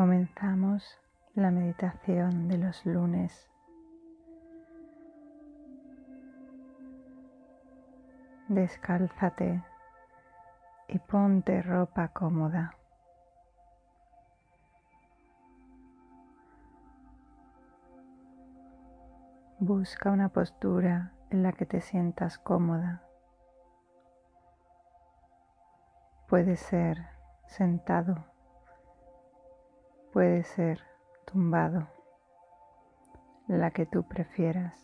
Comenzamos la meditación de los lunes. Descálzate y ponte ropa cómoda. Busca una postura en la que te sientas cómoda. Puede ser sentado, puede ser tumbado, la que tú prefieras.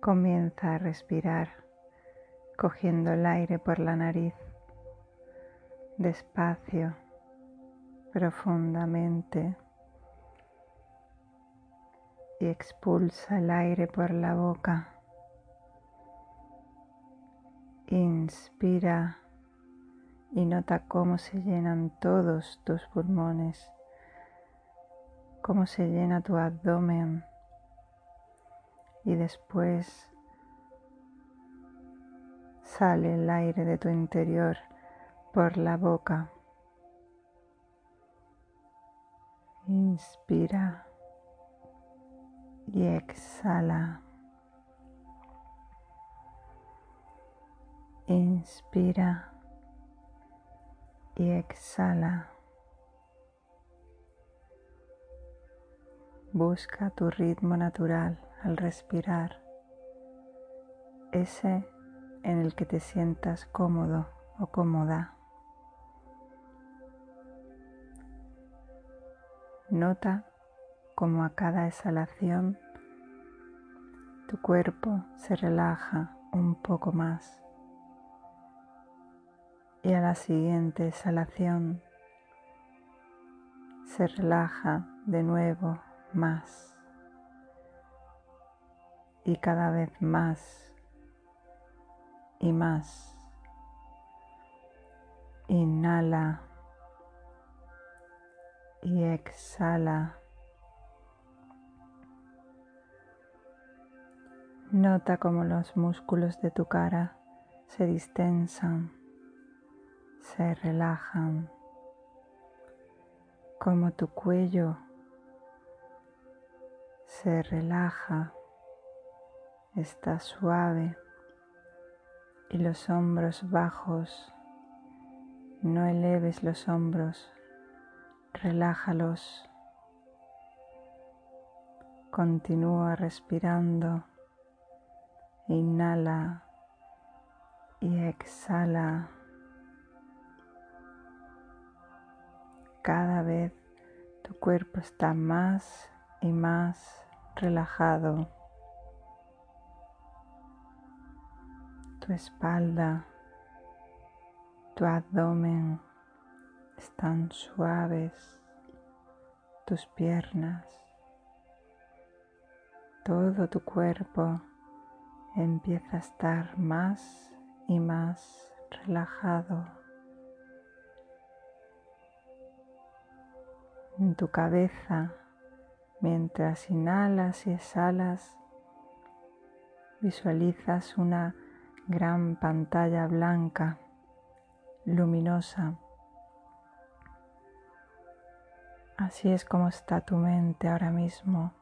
Comienza a respirar cogiendo el aire por la nariz, despacio, profundamente y expulsa el aire por la boca. Inspira y nota cómo se llenan todos tus pulmones, cómo se llena tu abdomen y después sale el aire de tu interior por la boca. Inspira y exhala. Inspira y exhala. Busca tu ritmo natural al respirar, ese en el que te sientas cómodo o cómoda. Nota cómo a cada exhalación tu cuerpo se relaja un poco más y a la siguiente exhalación se relaja de nuevo más y cada vez más y más. Inhala y exhala. Nota cómo los músculos de tu cara se distensan, se relajan, como tu cuello se relaja, está suave y los hombros bajos. No eleves los hombros, relájalos. Continúa respirando. Inhala y exhala. Cada vez tu cuerpo está más y más relajado. Tu espalda, tu abdomen están suaves, tus piernas, todo tu cuerpo empieza a estar más y más relajado. En tu cabeza, mientras inhalas y exhalas, visualizas una gran pantalla blanca, luminosa. Así es como está tu mente ahora mismo,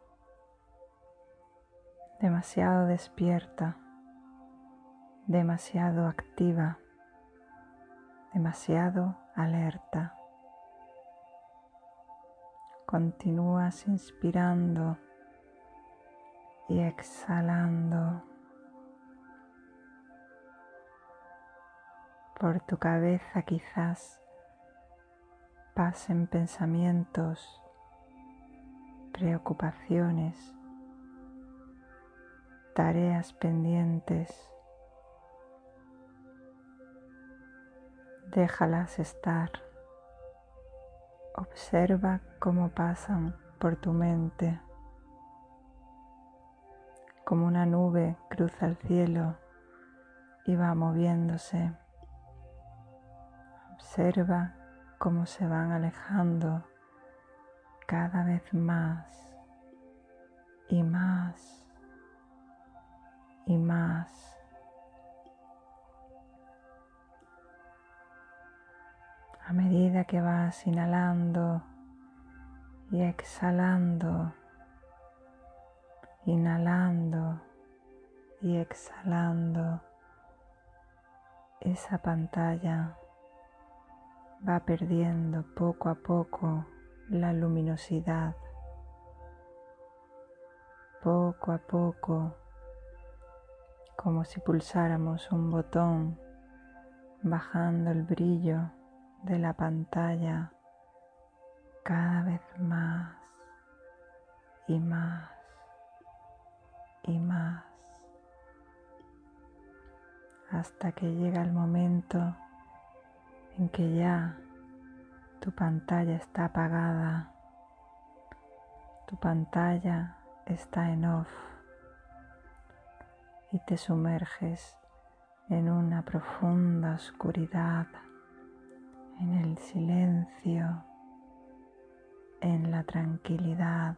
demasiado despierta, demasiado activa, demasiado alerta. Continúas inspirando y exhalando. Por tu cabeza quizás pasen pensamientos, preocupaciones, tareas pendientes. Déjalas estar. Observa cómo pasan por tu mente, como una nube cruza el cielo y va moviéndose. Observa cómo se van alejando cada vez más y más y más. A medida que vas inhalando y exhalando, inhalando y exhalando, esa pantalla va perdiendo poco a poco la luminosidad. Poco a poco, como si pulsáramos un botón, bajando el brillo de la pantalla cada vez más y más y más hasta que llega el momento en que ya tu pantalla está apagada, tu pantalla está en off y te sumerges en una profunda oscuridad, en el silencio, en la tranquilidad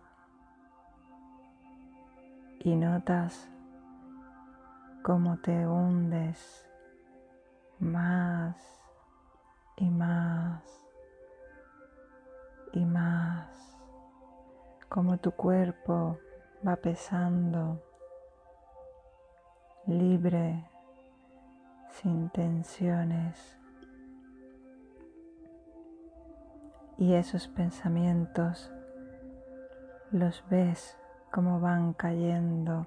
y notas cómo te hundes más y más y más, como tu cuerpo va pesando libre, sin tensiones. Y esos pensamientos los ves como van cayendo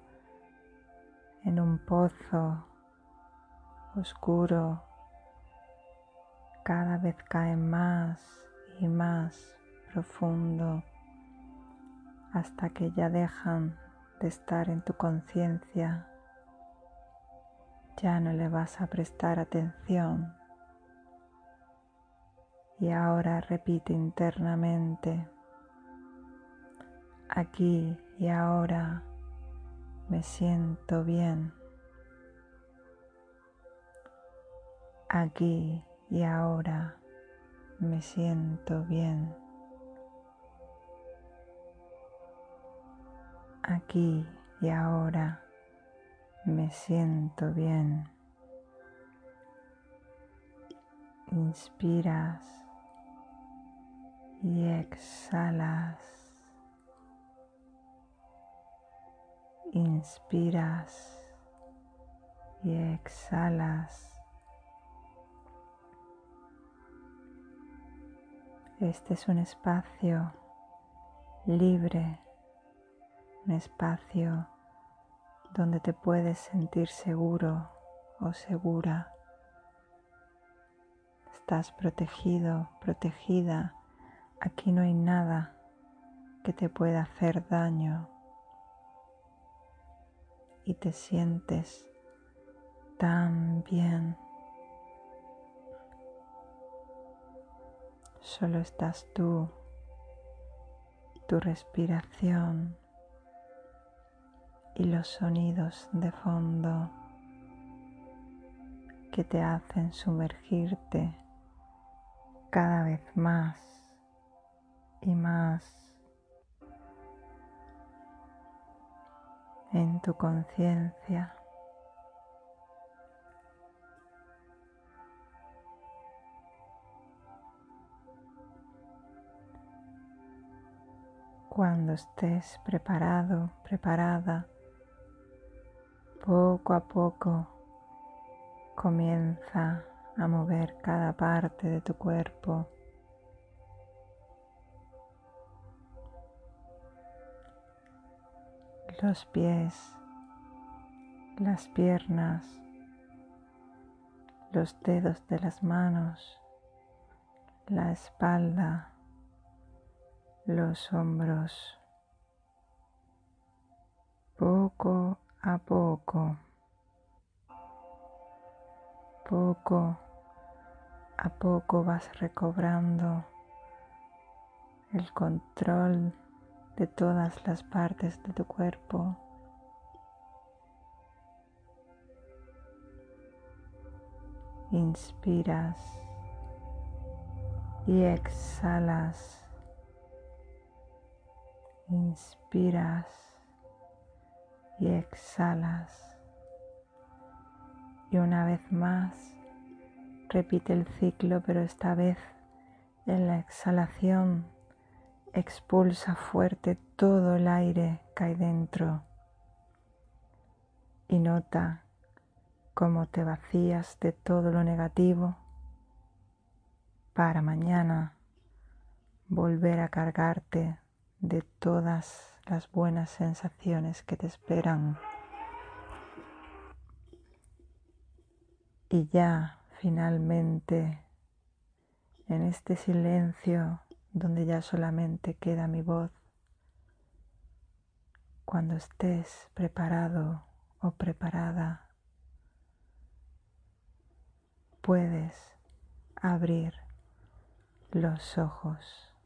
en un pozo oscuro, cada vez caen más y más profundo hasta que ya dejan de estar en tu conciencia, ya no le vas a prestar atención y ahora repite internamente, aquí y ahora me siento bien. Aquí y ahora me siento bien. Aquí y ahora me siento bien. Inspiras y exhalas. inspiras y exhalas. Este es un espacio libre, un espacio donde te puedes sentir seguro o segura. Estás protegido, protegida. Aquí no hay nada que te pueda hacer daño y te sientes tan bien. Solo estás tú, tu respiración y los sonidos de fondo que te hacen sumergirte cada vez más y más en tu conciencia. Cuando estés preparado, preparada, poco a poco comienza a mover cada parte de tu cuerpo los pies, las piernas, los dedos de las manos, la espalda, los hombros, poco a poco, poco a poco vas recobrando el control de todas las partes de tu cuerpo. Inspiras y exhalas. Inspiras y exhalas. Y una vez más repite el ciclo, pero esta vez En la exhalación expulsa fuerte todo el aire que hay dentro y nota cómo te vacías de todo lo negativo para mañana volver a cargarte de todas las buenas sensaciones que te esperan. Y ya finalmente, en este silencio donde ya solamente queda mi voz, cuando estés preparado o preparada, puedes abrir los ojos.